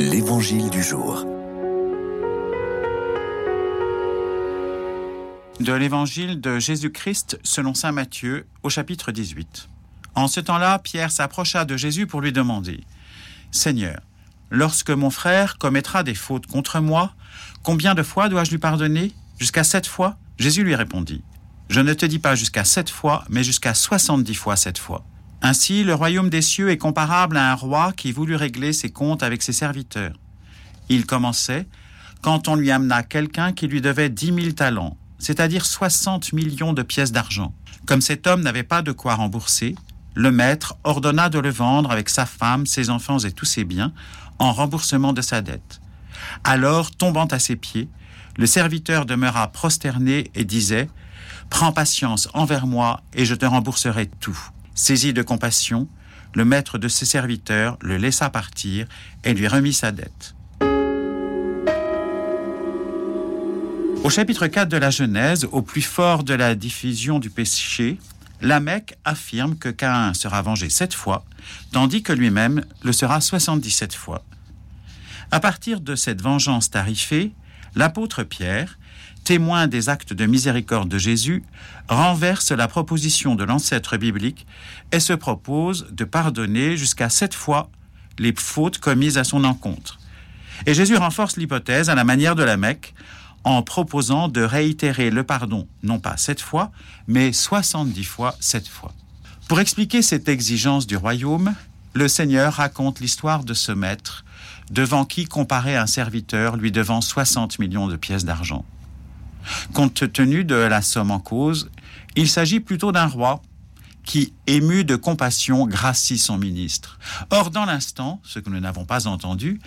L'Évangile du jour. De l'Évangile de Jésus-Christ selon Saint Matthieu au chapitre 18. En ce temps-là, Pierre s'approcha de Jésus pour lui demander, Seigneur, lorsque mon frère commettra des fautes contre moi, combien de fois dois-je lui pardonner? Jusqu'à sept fois? Jésus lui répondit, Je ne te dis pas jusqu'à sept fois, mais jusqu'à soixante-dix fois sept fois. Ainsi, le royaume des cieux est comparable à un roi qui voulut régler ses comptes avec ses serviteurs. Il commençait quand on lui amena quelqu'un qui lui devait dix mille talents, c'est-à-dire soixante millions de pièces d'argent. Comme cet homme n'avait pas de quoi rembourser, le maître ordonna de le vendre avec sa femme, ses enfants et tous ses biens en remboursement de sa dette. Alors, tombant à ses pieds, le serviteur demeura prosterné et disait Prends patience envers moi et je te rembourserai tout. Saisi de compassion, le maître de ses serviteurs le laissa partir et lui remit sa dette. Au chapitre 4 de la Genèse, au plus fort de la diffusion du péché, Lamech affirme que Caïn sera vengé sept fois, tandis que lui-même le sera 77 fois. À partir de cette vengeance tarifée, l'apôtre Pierre témoin des actes de miséricorde de Jésus, renverse la proposition de l'ancêtre biblique et se propose de pardonner jusqu'à sept fois les fautes commises à son encontre. Et Jésus renforce l'hypothèse à la manière de la Mecque en proposant de réitérer le pardon non pas sept fois, mais soixante-dix fois sept fois. Pour expliquer cette exigence du royaume, le Seigneur raconte l'histoire de ce maître devant qui comparait un serviteur lui devant 60 millions de pièces d'argent. Compte tenu de la somme en cause, il s'agit plutôt d'un roi qui, ému de compassion, gracie son ministre. Or, dans l'instant, ce que nous n'avons pas entendu,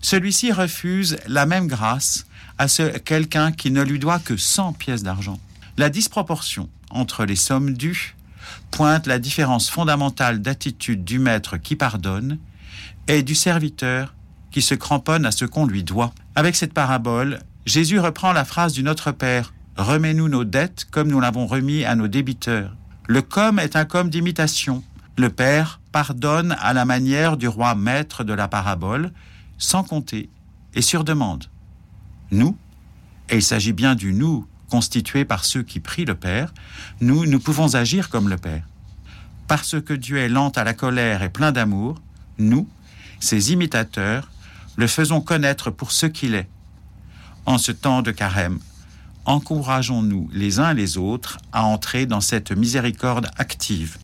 celui-ci refuse la même grâce à quelqu'un qui ne lui doit que 100 pièces d'argent. La disproportion entre les sommes dues pointe la différence fondamentale d'attitude du maître qui pardonne et du serviteur qui se cramponne à ce qu'on lui doit. Avec cette parabole, Jésus reprend la phrase du Notre Père Remets-nous nos dettes comme nous l'avons remis à nos débiteurs. Le comme est un comme d'imitation. Le Père pardonne à la manière du roi maître de la parabole, sans compter et sur demande. Nous, et il s'agit bien du nous constitué par ceux qui prient le Père, nous, nous pouvons agir comme le Père. Parce que Dieu est lent à la colère et plein d'amour, nous, ses imitateurs, le faisons connaître pour ce qu'il est, en ce temps de carême, encourageons-nous les uns les autres à entrer dans cette miséricorde active.